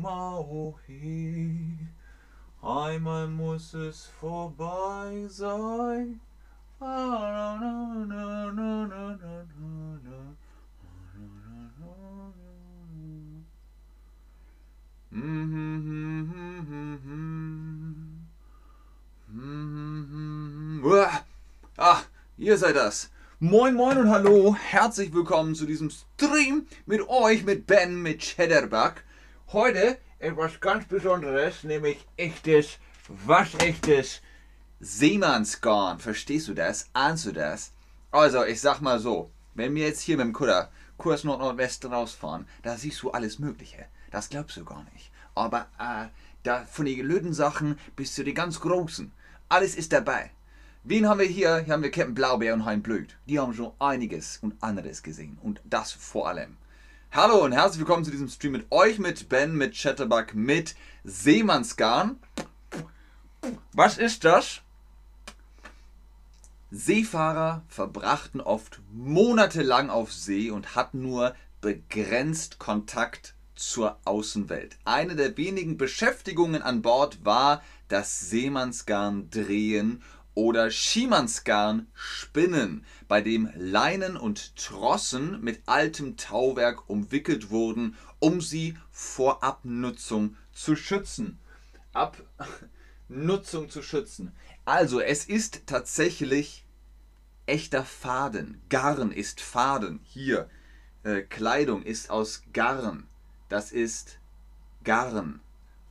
Maui. Einmal muss es vorbei sein. Ah. Ah, ihr seid das. Moin moin und hallo, herzlich willkommen zu diesem Stream mit euch, mit Ben, mit Cheddarbuck. Heute etwas ganz Besonderes, nämlich echtes, waschechtes Seemannsgarn. Verstehst du das? Ahnst du das? Also, ich sag mal so, wenn wir jetzt hier mit dem Kutter Kurs Nord-Nordwest rausfahren, da siehst du alles Mögliche. Das glaubst du gar nicht. Aber äh, da von den gelöten Sachen bis zu den ganz großen. Alles ist dabei. Wen haben wir hier? Hier haben wir Captain Blaubeer und Hein Blöd. Die haben schon einiges und anderes gesehen. Und das vor allem. Hallo und herzlich willkommen zu diesem Stream mit euch, mit Ben, mit Chatterbug, mit Seemannsgarn. Was ist das? Seefahrer verbrachten oft monatelang auf See und hatten nur begrenzt Kontakt zur Außenwelt. Eine der wenigen Beschäftigungen an Bord war das Seemannsgarn drehen oder Schiemannsgarn spinnen, bei dem Leinen und Trossen mit altem Tauwerk umwickelt wurden, um sie vor Abnutzung zu schützen. Abnutzung zu schützen. Also, es ist tatsächlich echter Faden. Garn ist Faden. Hier, äh, Kleidung ist aus Garn das ist Garn.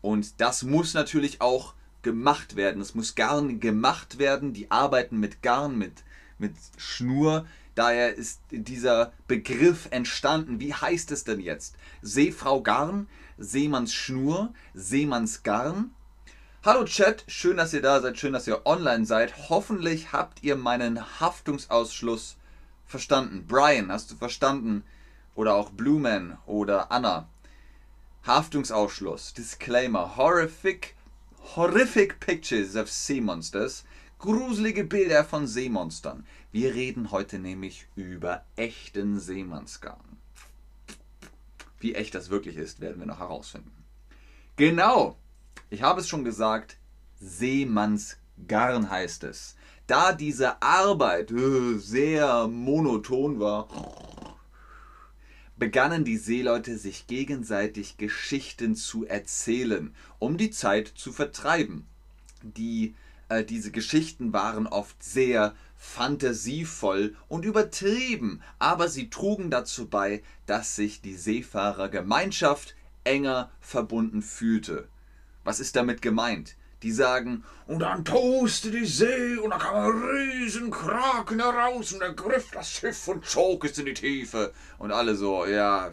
Und das muss natürlich auch gemacht werden. Es muss Garn gemacht werden. Die arbeiten mit Garn, mit, mit Schnur. Daher ist dieser Begriff entstanden. Wie heißt es denn jetzt? Seefrau Garn, Seemanns Schnur, Seemanns Garn. Hallo Chat, schön, dass ihr da seid, schön, dass ihr online seid. Hoffentlich habt ihr meinen Haftungsausschluss verstanden. Brian, hast du verstanden? Oder auch Blueman oder Anna. Haftungsausschluss. Disclaimer. Horrific, horrific pictures of sea monsters. Gruselige Bilder von Seemonstern. Wir reden heute nämlich über echten Seemannsgarn. Wie echt das wirklich ist, werden wir noch herausfinden. Genau. Ich habe es schon gesagt. Seemannsgarn heißt es. Da diese Arbeit äh, sehr monoton war, begannen die Seeleute sich gegenseitig Geschichten zu erzählen, um die Zeit zu vertreiben. Die, äh, diese Geschichten waren oft sehr fantasievoll und übertrieben, aber sie trugen dazu bei, dass sich die Seefahrergemeinschaft enger verbunden fühlte. Was ist damit gemeint? Die sagen, und dann toste die See und da kam ein riesen Kraken heraus und er griff das Schiff und zog es in die Tiefe. Und alle so, ja,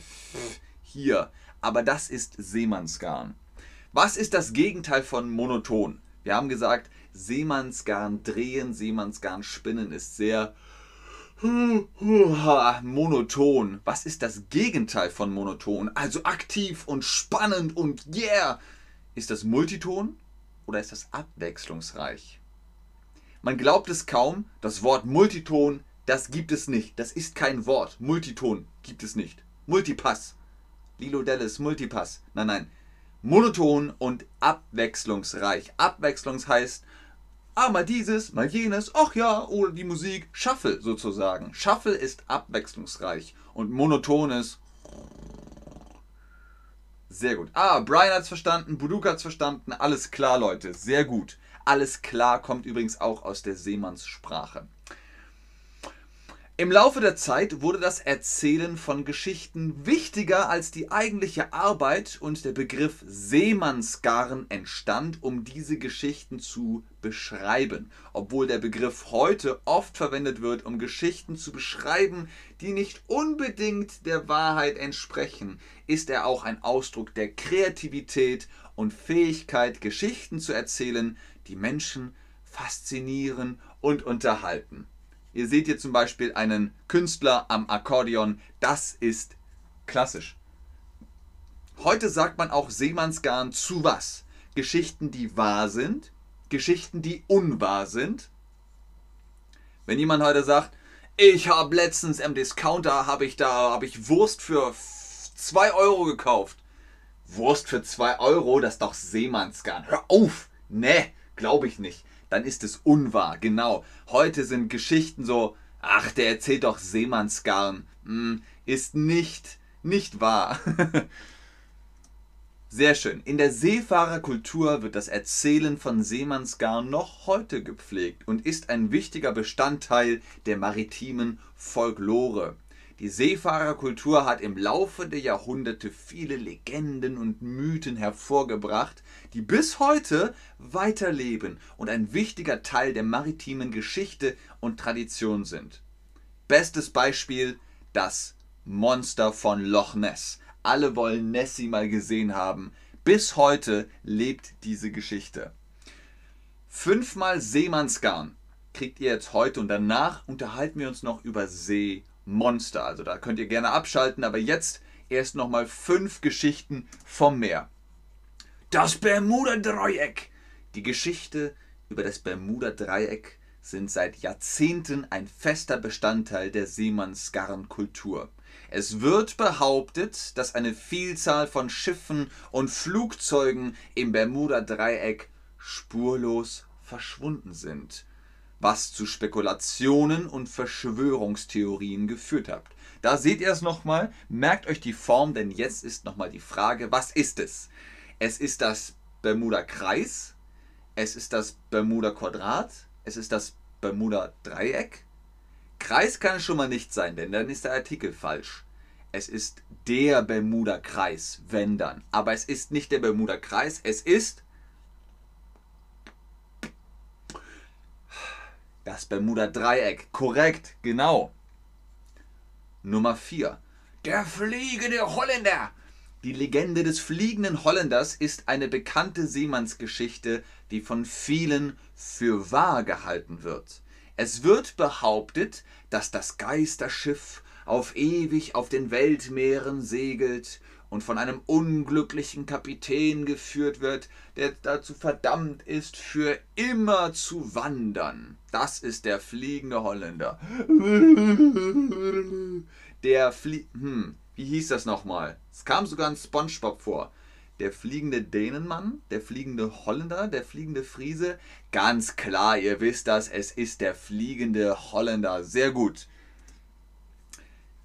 hier. Aber das ist Seemannsgarn. Was ist das Gegenteil von monoton? Wir haben gesagt, Seemannsgarn drehen, Seemannsgarn spinnen ist sehr monoton. Was ist das Gegenteil von monoton? Also aktiv und spannend und yeah. Ist das Multiton? Oder ist das abwechslungsreich? Man glaubt es kaum, das Wort Multiton, das gibt es nicht. Das ist kein Wort. Multiton gibt es nicht. Multipass. Lilo Dallas, Multipass. Nein, nein. Monoton und abwechslungsreich. Abwechslungs heißt, ah, mal dieses, mal jenes, ach ja, oder die Musik. Shuffle sozusagen. Shuffle ist abwechslungsreich und monoton ist sehr gut. Ah, Brian hat's verstanden, Buduk hat's verstanden. Alles klar, Leute. Sehr gut. Alles klar kommt übrigens auch aus der Seemannssprache. Im Laufe der Zeit wurde das Erzählen von Geschichten wichtiger als die eigentliche Arbeit und der Begriff Seemannsgarn entstand, um diese Geschichten zu beschreiben. Obwohl der Begriff heute oft verwendet wird, um Geschichten zu beschreiben, die nicht unbedingt der Wahrheit entsprechen, ist er auch ein Ausdruck der Kreativität und Fähigkeit, Geschichten zu erzählen, die Menschen faszinieren und unterhalten. Ihr seht hier zum Beispiel einen Künstler am Akkordeon. Das ist klassisch. Heute sagt man auch Seemannsgarn zu was? Geschichten, die wahr sind, Geschichten, die unwahr sind. Wenn jemand heute sagt, ich habe letztens im Discounter, habe ich da, habe ich Wurst für 2 Euro gekauft. Wurst für 2 Euro, das ist doch Seemannsgarn. Hör auf! Ne, glaube ich nicht. Dann ist es unwahr, genau. Heute sind Geschichten so, ach, der erzählt doch Seemannsgarn. Hm, ist nicht, nicht wahr. Sehr schön. In der Seefahrerkultur wird das Erzählen von Seemannsgarn noch heute gepflegt und ist ein wichtiger Bestandteil der maritimen Folklore. Die Seefahrerkultur hat im Laufe der Jahrhunderte viele Legenden und Mythen hervorgebracht, die bis heute weiterleben und ein wichtiger Teil der maritimen Geschichte und Tradition sind. Bestes Beispiel das Monster von Loch Ness. Alle wollen Nessie mal gesehen haben. Bis heute lebt diese Geschichte. Fünfmal Seemannsgarn kriegt ihr jetzt heute und danach unterhalten wir uns noch über See Monster. Also da könnt ihr gerne abschalten, aber jetzt erst nochmal fünf Geschichten vom Meer. Das Bermuda-Dreieck. Die Geschichte über das Bermuda-Dreieck sind seit Jahrzehnten ein fester Bestandteil der Seemannsgarn-Kultur. Es wird behauptet, dass eine Vielzahl von Schiffen und Flugzeugen im Bermuda-Dreieck spurlos verschwunden sind was zu Spekulationen und Verschwörungstheorien geführt hat. Da seht ihr es nochmal, merkt euch die Form, denn jetzt ist nochmal die Frage, was ist es? Es ist das Bermuda-Kreis, es ist das Bermuda-Quadrat, es ist das Bermuda-Dreieck. Kreis kann es schon mal nicht sein, denn dann ist der Artikel falsch. Es ist der Bermuda-Kreis, wenn dann. Aber es ist nicht der Bermuda-Kreis, es ist Das Bermuda-Dreieck. Korrekt, genau. Nummer 4. Der fliegende Holländer. Die Legende des fliegenden Holländers ist eine bekannte Seemannsgeschichte, die von vielen für wahr gehalten wird. Es wird behauptet, dass das Geisterschiff auf ewig auf den Weltmeeren segelt und von einem unglücklichen Kapitän geführt wird, der dazu verdammt ist, für immer zu wandern. Das ist der fliegende Holländer. Der Flie... Hm, wie hieß das nochmal? Es kam sogar in Spongebob vor. Der fliegende Dänenmann, der fliegende Holländer, der fliegende Friese. Ganz klar, ihr wisst das, es ist der fliegende Holländer. Sehr gut.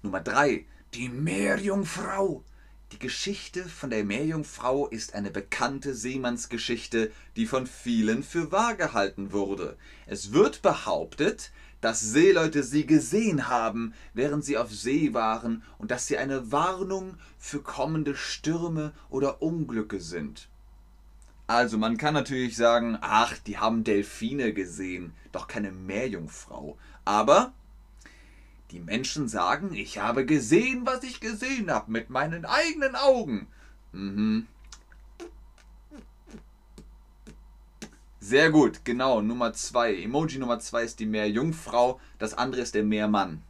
Nummer 3. Die Meerjungfrau. Die Geschichte von der Meerjungfrau ist eine bekannte Seemannsgeschichte, die von vielen für wahr gehalten wurde. Es wird behauptet, dass Seeleute sie gesehen haben, während sie auf See waren, und dass sie eine Warnung für kommende Stürme oder Unglücke sind. Also man kann natürlich sagen, ach, die haben Delfine gesehen, doch keine Meerjungfrau. Aber die Menschen sagen, ich habe gesehen, was ich gesehen habe, mit meinen eigenen Augen. Mhm. Sehr gut, genau, Nummer zwei. Emoji Nummer zwei ist die Meerjungfrau, das andere ist der Meermann.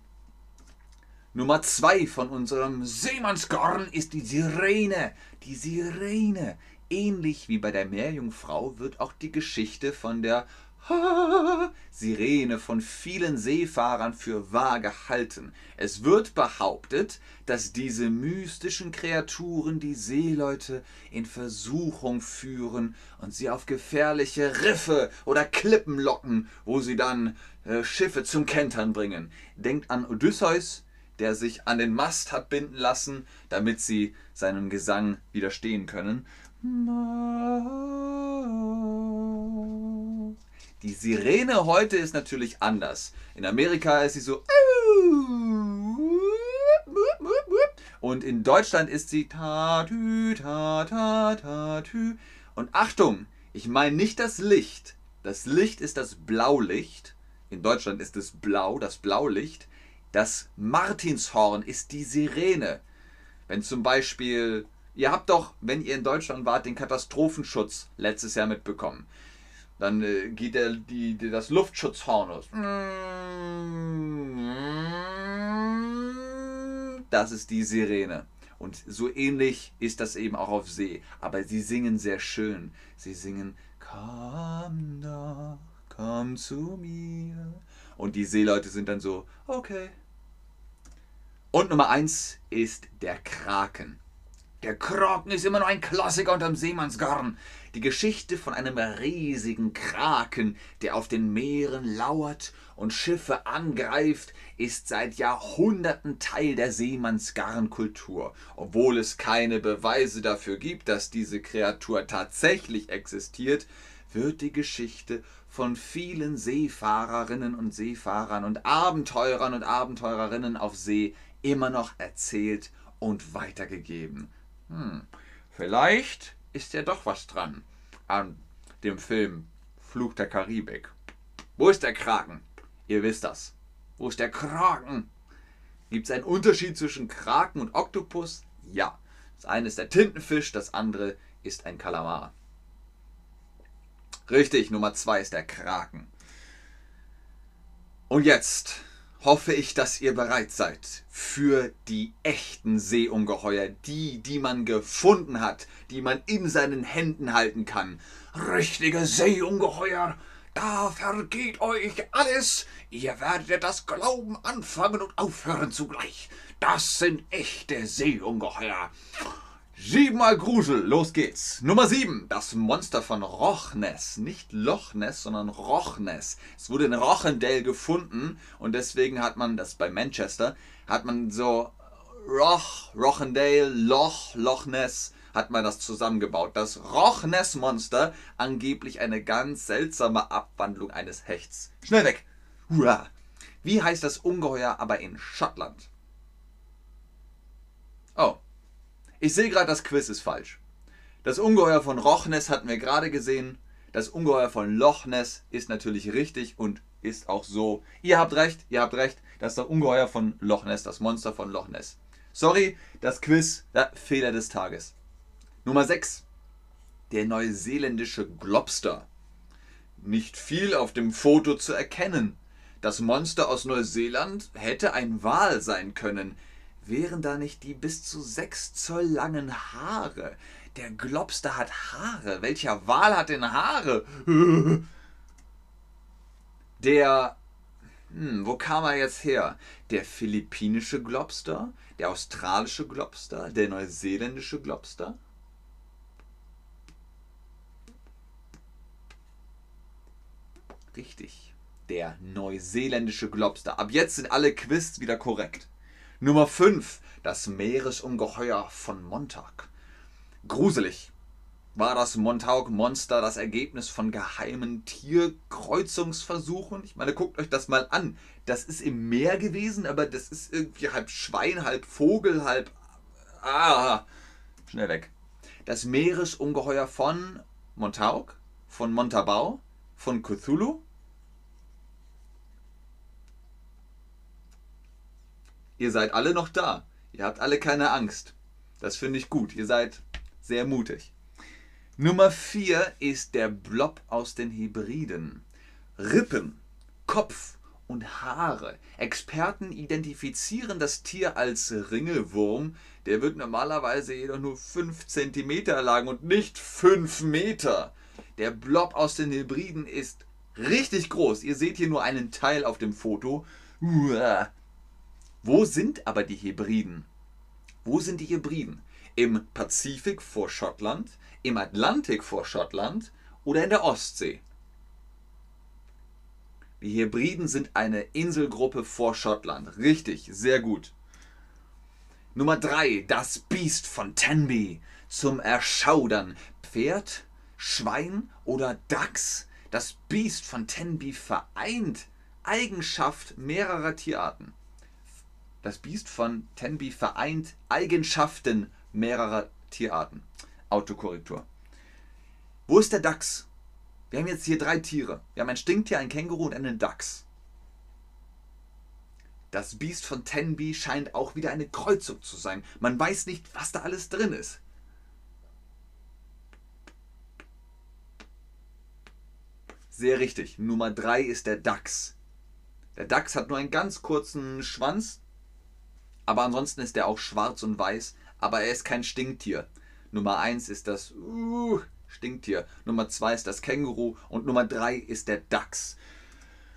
Nummer zwei von unserem Seemannsgarn ist die Sirene. Die Sirene. Ähnlich wie bei der Meerjungfrau wird auch die Geschichte von der Sirene von vielen Seefahrern für wahr gehalten. Es wird behauptet, dass diese mystischen Kreaturen die Seeleute in Versuchung führen und sie auf gefährliche Riffe oder Klippen locken, wo sie dann äh, Schiffe zum Kentern bringen. Denkt an Odysseus, der sich an den Mast hat binden lassen, damit sie seinem Gesang widerstehen können. Die Sirene heute ist natürlich anders. In Amerika ist sie so. Und in Deutschland ist sie. Und Achtung, ich meine nicht das Licht. Das Licht ist das Blaulicht. In Deutschland ist es blau, das Blaulicht. Das Martinshorn ist die Sirene. Wenn zum Beispiel, ihr habt doch, wenn ihr in Deutschland wart, den Katastrophenschutz letztes Jahr mitbekommen. Dann äh, geht der, die, die, das Luftschutzhorn los. Das ist die Sirene. Und so ähnlich ist das eben auch auf See. Aber sie singen sehr schön. Sie singen, komm doch, komm zu mir. Und die Seeleute sind dann so, okay. Und Nummer eins ist der Kraken. Der Kraken ist immer noch ein Klassiker unterm Seemannsgarn. Die Geschichte von einem riesigen Kraken, der auf den Meeren lauert und Schiffe angreift, ist seit Jahrhunderten Teil der Seemannsgarnkultur. Obwohl es keine Beweise dafür gibt, dass diese Kreatur tatsächlich existiert, wird die Geschichte von vielen Seefahrerinnen und Seefahrern und Abenteurern und Abenteurerinnen auf See immer noch erzählt und weitergegeben. Hm, vielleicht ist ja doch was dran an dem Film Fluch der Karibik. Wo ist der Kraken? Ihr wisst das. Wo ist der Kraken? Gibt es einen Unterschied zwischen Kraken und Oktopus? Ja. Das eine ist der Tintenfisch, das andere ist ein Kalamar. Richtig, Nummer zwei ist der Kraken. Und jetzt hoffe ich, dass ihr bereit seid für die echten Seeungeheuer, die, die man gefunden hat, die man in seinen Händen halten kann. Richtige Seeungeheuer, da vergeht euch alles. Ihr werdet das Glauben anfangen und aufhören zugleich. Das sind echte Seeungeheuer. Siebenmal Grusel, los geht's. Nummer sieben, das Monster von Rochness. Nicht Loch Ness, sondern Rochness. Es wurde in Rochendale gefunden und deswegen hat man das bei Manchester, hat man so Roch, Rochendale, Loch, Loch Ness, hat man das zusammengebaut. Das Roch Ness Monster, angeblich eine ganz seltsame Abwandlung eines Hechts. Schnell weg! Hurra! Wie heißt das Ungeheuer aber in Schottland? Oh, ich sehe gerade, das Quiz ist falsch. Das Ungeheuer von Rochnes hatten wir gerade gesehen. Das Ungeheuer von Loch Ness ist natürlich richtig und ist auch so. Ihr habt recht, ihr habt recht. Das ist das Ungeheuer von Loch Ness, das Monster von Loch Ness. Sorry, das Quiz, ja, Fehler des Tages. Nummer 6. Der neuseeländische Globster. Nicht viel auf dem Foto zu erkennen. Das Monster aus Neuseeland hätte ein Wal sein können. Wären da nicht die bis zu 6 Zoll langen Haare? Der Globster hat Haare. Welcher Wal hat denn Haare? Der. Hm, wo kam er jetzt her? Der philippinische Globster? Der australische Globster? Der neuseeländische Globster? Richtig. Der neuseeländische Globster. Ab jetzt sind alle Quiz wieder korrekt. Nummer 5. Das Meeresungeheuer von Montag. Gruselig. War das Montauk-Monster das Ergebnis von geheimen Tierkreuzungsversuchen? Ich meine, guckt euch das mal an. Das ist im Meer gewesen, aber das ist irgendwie halb Schwein, halb Vogel, halb. Ah! Schnell weg. Das Meeresungeheuer von Montauk, von Montabau, von Cthulhu, Ihr seid alle noch da. Ihr habt alle keine Angst. Das finde ich gut. Ihr seid sehr mutig. Nummer 4 ist der Blob aus den Hybriden. Rippen, Kopf und Haare. Experten identifizieren das Tier als Ringelwurm. Der wird normalerweise jedoch nur 5 cm lang und nicht 5 Meter. Der Blob aus den Hybriden ist richtig groß. Ihr seht hier nur einen Teil auf dem Foto. Wo sind aber die Hebriden? Wo sind die Hebriden? Im Pazifik vor Schottland, im Atlantik vor Schottland oder in der Ostsee? Die Hebriden sind eine Inselgruppe vor Schottland. Richtig, sehr gut. Nummer 3. Das Biest von Tenby. Zum Erschaudern. Pferd, Schwein oder Dachs? Das Biest von Tenby vereint Eigenschaft mehrerer Tierarten. Das Biest von Tenby vereint Eigenschaften mehrerer Tierarten. Autokorrektur. Wo ist der Dachs? Wir haben jetzt hier drei Tiere. Wir haben ein Stinktier, ein Känguru und einen Dachs. Das Biest von Tenby scheint auch wieder eine Kreuzung zu sein. Man weiß nicht, was da alles drin ist. Sehr richtig. Nummer 3 ist der Dachs. Der Dachs hat nur einen ganz kurzen Schwanz, aber ansonsten ist er auch schwarz und weiß, aber er ist kein Stinktier. Nummer 1 ist das uh, Stinktier, Nummer 2 ist das Känguru und Nummer 3 ist der Dachs.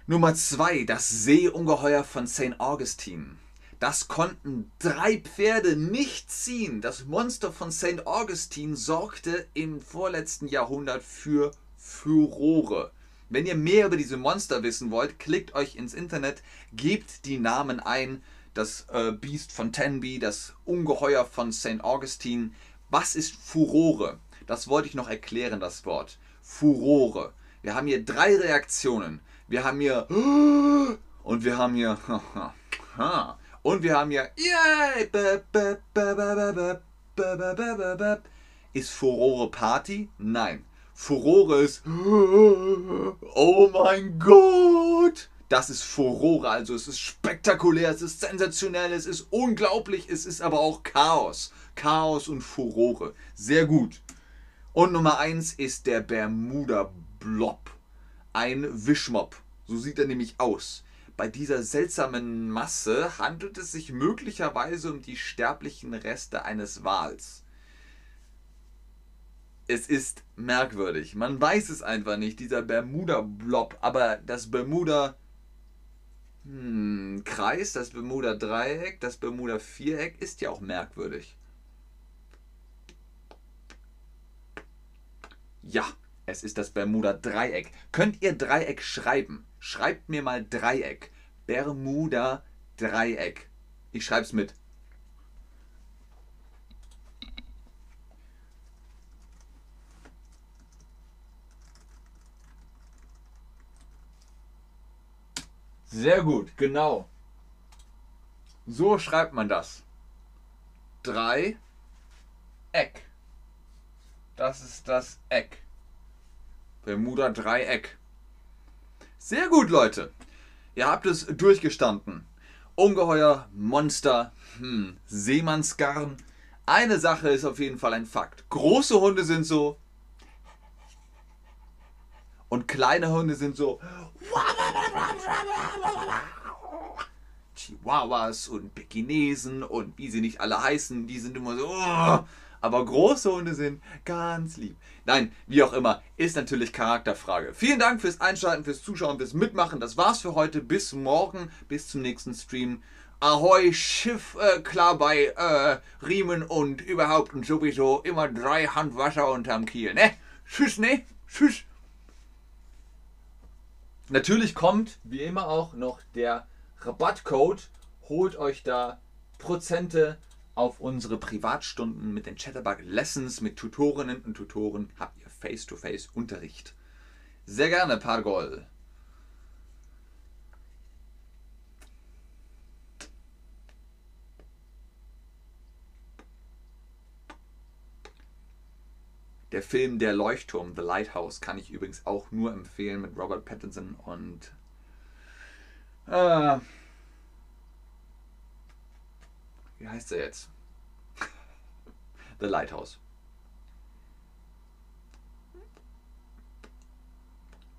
Nummer 2, das Seeungeheuer von St. Augustine. Das konnten drei Pferde nicht ziehen. Das Monster von St. Augustine sorgte im vorletzten Jahrhundert für Furore. Wenn ihr mehr über diese Monster wissen wollt, klickt euch ins Internet, gebt die Namen ein. Das äh, Beast von Tenby, das Ungeheuer von St. Augustine. Was ist Furore? Das wollte ich noch erklären, das Wort. Furore. Wir haben hier drei Reaktionen. Wir haben hier und wir haben hier und wir haben hier Yay! Ist Furore Party? Nein. Furore ist Oh mein Gott! Das ist Furore, also es ist spektakulär, es ist sensationell, es ist unglaublich, es ist aber auch Chaos. Chaos und Furore. Sehr gut. Und Nummer 1 ist der Bermuda Blob. Ein Wischmob. So sieht er nämlich aus. Bei dieser seltsamen Masse handelt es sich möglicherweise um die sterblichen Reste eines Wals. Es ist merkwürdig. Man weiß es einfach nicht, dieser Bermuda-Blob. Aber das Bermuda hm, Kreis, das Bermuda Dreieck, das Bermuda Viereck ist ja auch merkwürdig. Ja, es ist das Bermuda Dreieck. Könnt ihr Dreieck schreiben? Schreibt mir mal Dreieck. Bermuda Dreieck. Ich schreibe es mit. Sehr gut, genau. So schreibt man das. Dreieck. Das ist das Eck. Bermuda Dreieck. Sehr gut, Leute. Ihr habt es durchgestanden. Ungeheuer, Monster, hm, Seemannsgarn. Eine Sache ist auf jeden Fall ein Fakt. Große Hunde sind so. Und kleine Hunde sind so. Chihuahuas und Pekinesen und wie sie nicht alle heißen, die sind immer so. Aber große Hunde sind ganz lieb. Nein, wie auch immer, ist natürlich Charakterfrage. Vielen Dank fürs Einschalten, fürs Zuschauen, fürs Mitmachen. Das war's für heute. Bis morgen, bis zum nächsten Stream. Ahoi, Schiff äh, klar bei äh, Riemen und überhaupt und sowieso immer drei Handwasser unterm Kiel, ne? Tschüss, ne? Tschüss. Natürlich kommt, wie immer auch, noch der Rabattcode. Holt euch da Prozente auf unsere Privatstunden mit den Chatterbug Lessons mit Tutorinnen und Tutoren habt ihr Face-to-Face Unterricht. Sehr gerne, Pargol. Der Film Der Leuchtturm, The Lighthouse, kann ich übrigens auch nur empfehlen mit Robert Pattinson und äh, wie heißt er jetzt? The Lighthouse.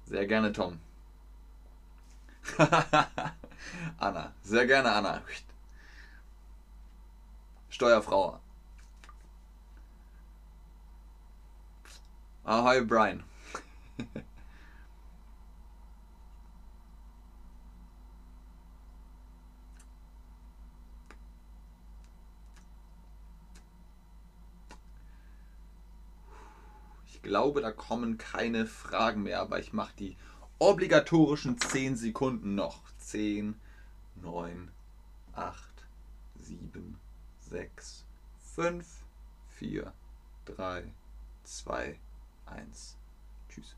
Sehr gerne, Tom. Anna. Sehr gerne, Anna. Steuerfrau. Ahoi, Brian. glaube, da kommen keine Fragen mehr, aber ich mache die obligatorischen 10 Sekunden noch. 10, 9, 8, 7, 6, 5, 4, 3, 2, 1. Tschüss.